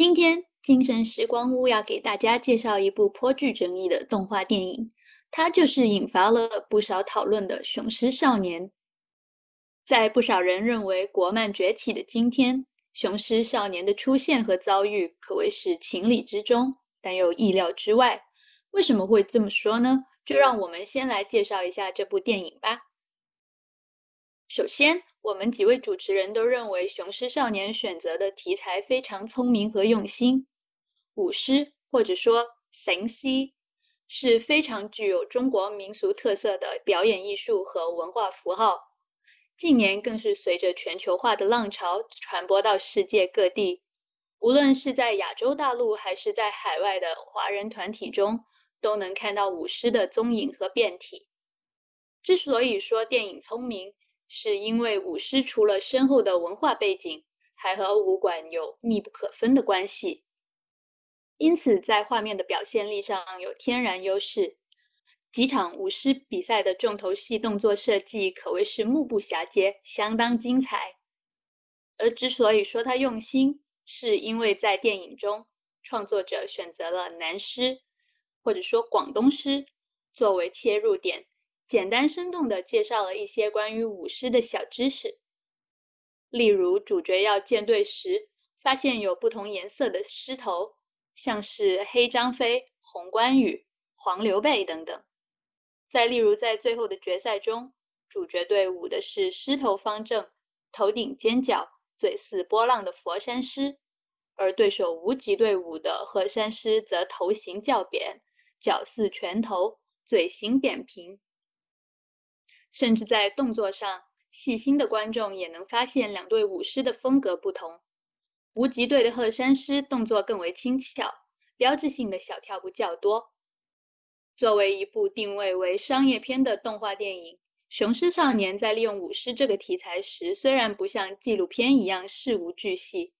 今天精神时光屋要给大家介绍一部颇具争议的动画电影，它就是引发了不少讨论的《雄狮少年》。在不少人认为国漫崛起的今天，《雄狮少年》的出现和遭遇可谓是情理之中，但又意料之外。为什么会这么说呢？就让我们先来介绍一下这部电影吧。首先，我们几位主持人都认为《雄狮少年》选择的题材非常聪明和用心。舞狮或者说神狮是非常具有中国民俗特色的表演艺术和文化符号，近年更是随着全球化的浪潮传播到世界各地。无论是在亚洲大陆还是在海外的华人团体中，都能看到舞狮的踪影和变体。之所以说电影聪明，是因为舞狮除了深厚的文化背景，还和武馆有密不可分的关系，因此在画面的表现力上有天然优势。几场舞狮比赛的重头戏动作设计可谓是目不暇接，相当精彩。而之所以说他用心，是因为在电影中，创作者选择了南狮，或者说广东狮作为切入点。简单生动地介绍了一些关于舞狮的小知识，例如主角要建队时，发现有不同颜色的狮头，像是黑张飞、红关羽、黄刘备等等。再例如在最后的决赛中，主角队舞的是狮头方正、头顶尖角、嘴似波浪的佛山狮，而对手无极队伍的鹤山狮则头型较扁，角似拳头，嘴型扁平。甚至在动作上，细心的观众也能发现两队舞狮的风格不同。无极队的鹤山狮动作更为轻巧，标志性的小跳步较多。作为一部定位为商业片的动画电影，《雄狮少年》在利用舞狮这个题材时，虽然不像纪录片一样事无巨细，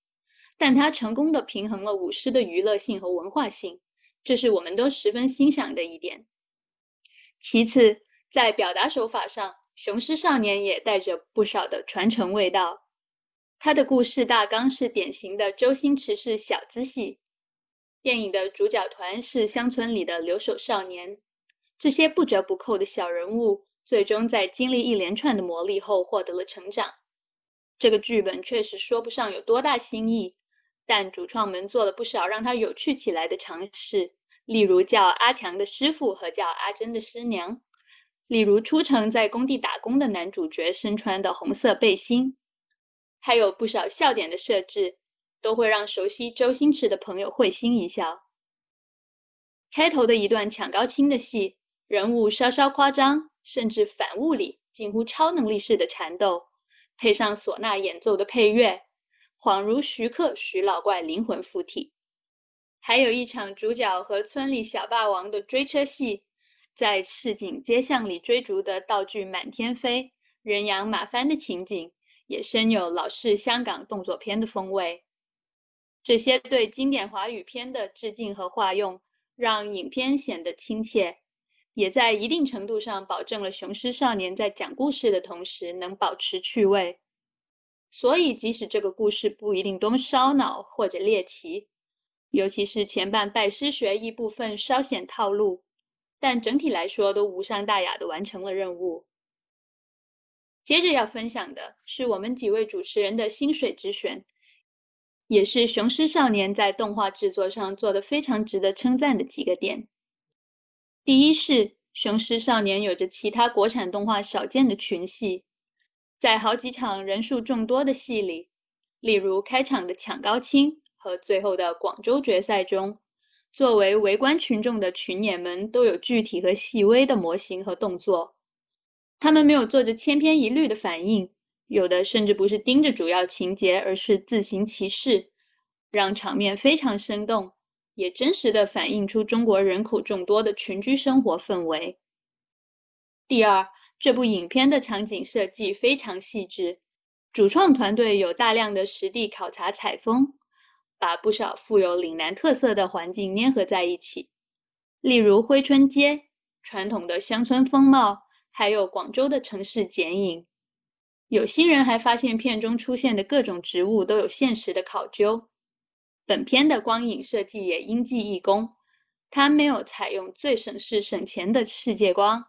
但它成功的平衡了舞狮的娱乐性和文化性，这是我们都十分欣赏的一点。其次，在表达手法上，《雄狮少年》也带着不少的传承味道。他的故事大纲是典型的周星驰式小资戏。电影的主角团是乡村里的留守少年，这些不折不扣的小人物，最终在经历一连串的磨砺后获得了成长。这个剧本确实说不上有多大新意，但主创们做了不少让他有趣起来的尝试，例如叫阿强的师傅和叫阿珍的师娘。例如出城在工地打工的男主角身穿的红色背心，还有不少笑点的设置，都会让熟悉周星驰的朋友会心一笑。开头的一段抢高清的戏，人物稍稍夸张，甚至反物理，近乎超能力式的缠斗，配上唢呐演奏的配乐，恍如徐克徐老怪灵魂附体。还有一场主角和村里小霸王的追车戏。在市井街巷里追逐的道具满天飞，人仰马翻的情景，也深有老式香港动作片的风味。这些对经典华语片的致敬和化用，让影片显得亲切，也在一定程度上保证了雄狮少年在讲故事的同时能保持趣味。所以，即使这个故事不一定多么烧脑或者猎奇，尤其是前半拜师学艺部分稍显套路。但整体来说都无伤大雅的完成了任务。接着要分享的是我们几位主持人的心水之选，也是《雄狮少年》在动画制作上做的非常值得称赞的几个点。第一是《雄狮少年》有着其他国产动画少见的群戏，在好几场人数众多的戏里，例如开场的抢高清和最后的广州决赛中。作为围观群众的群演们都有具体和细微的模型和动作，他们没有做着千篇一律的反应，有的甚至不是盯着主要情节，而是自行其事，让场面非常生动，也真实的反映出中国人口众多的群居生活氛围。第二，这部影片的场景设计非常细致，主创团队有大量的实地考察采风。把不少富有岭南特色的环境粘合在一起，例如珲春街传统的乡村风貌，还有广州的城市剪影。有心人还发现片中出现的各种植物都有现实的考究。本片的光影设计也应记一功，它没有采用最省事省钱的世界光，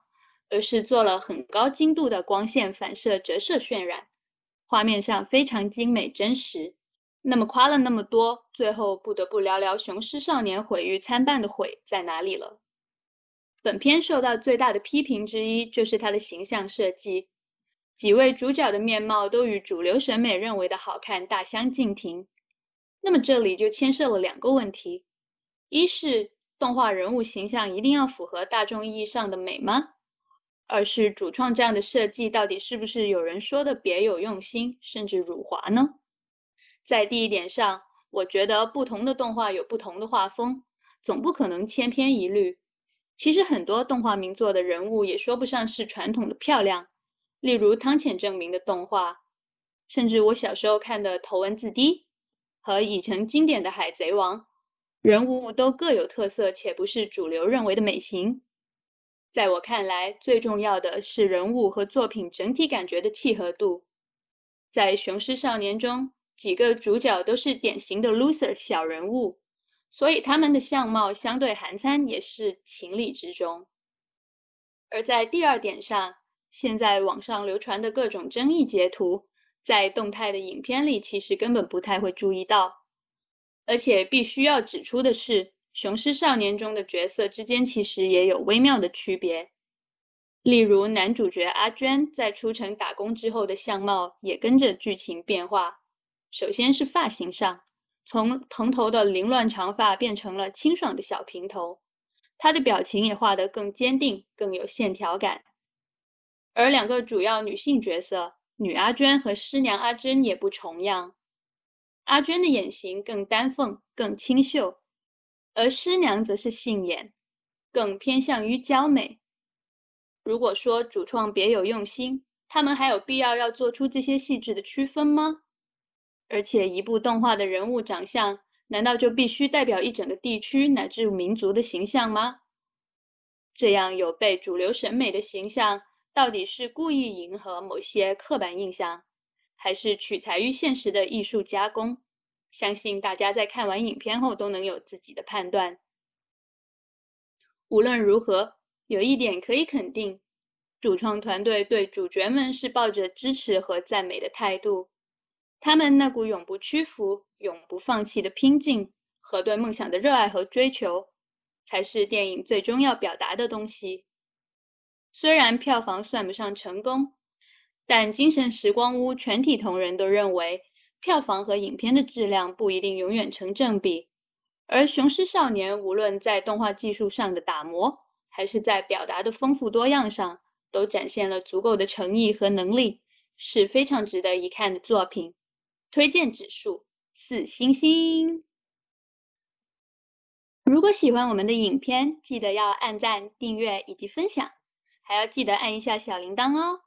而是做了很高精度的光线反射折射渲染，画面上非常精美真实。那么夸了那么多，最后不得不聊聊《雄狮少年》毁誉参半的毁在哪里了。本片受到最大的批评之一就是它的形象设计，几位主角的面貌都与主流审美认为的好看大相径庭。那么这里就牵涉了两个问题：一是动画人物形象一定要符合大众意义上的美吗？二是主创这样的设计到底是不是有人说的别有用心，甚至辱华呢？在第一点上，我觉得不同的动画有不同的画风，总不可能千篇一律。其实很多动画名作的人物也说不上是传统的漂亮，例如汤浅证明的动画，甚至我小时候看的《头文字 D》。和已成经典的《海贼王》，人物都各有特色，且不是主流认为的美型。在我看来，最重要的是人物和作品整体感觉的契合度。在《雄狮少年》中，几个主角都是典型的 loser 小人物，所以他们的相貌相对韩餐也是情理之中。而在第二点上，现在网上流传的各种争议截图。在动态的影片里，其实根本不太会注意到。而且必须要指出的是，《雄狮少年》中的角色之间其实也有微妙的区别。例如，男主角阿娟在出城打工之后的相貌也跟着剧情变化。首先是发型上，从蓬头的凌乱长发变成了清爽的小平头，她的表情也画得更坚定，更有线条感。而两个主要女性角色。女阿娟和师娘阿珍也不重样，阿娟的眼型更丹凤、更清秀，而师娘则是杏眼，更偏向于娇美。如果说主创别有用心，他们还有必要要做出这些细致的区分吗？而且一部动画的人物长相，难道就必须代表一整个地区乃至民族的形象吗？这样有悖主流审美的形象。到底是故意迎合某些刻板印象，还是取材于现实的艺术加工？相信大家在看完影片后都能有自己的判断。无论如何，有一点可以肯定，主创团队对主角们是抱着支持和赞美的态度。他们那股永不屈服、永不放弃的拼劲和对梦想的热爱和追求，才是电影最终要表达的东西。虽然票房算不上成功，但《精神时光屋》全体同仁都认为，票房和影片的质量不一定永远成正比。而《雄狮少年》无论在动画技术上的打磨，还是在表达的丰富多样上，都展现了足够的诚意和能力，是非常值得一看的作品。推荐指数四星星。如果喜欢我们的影片，记得要按赞、订阅以及分享。还要记得按一下小铃铛哦。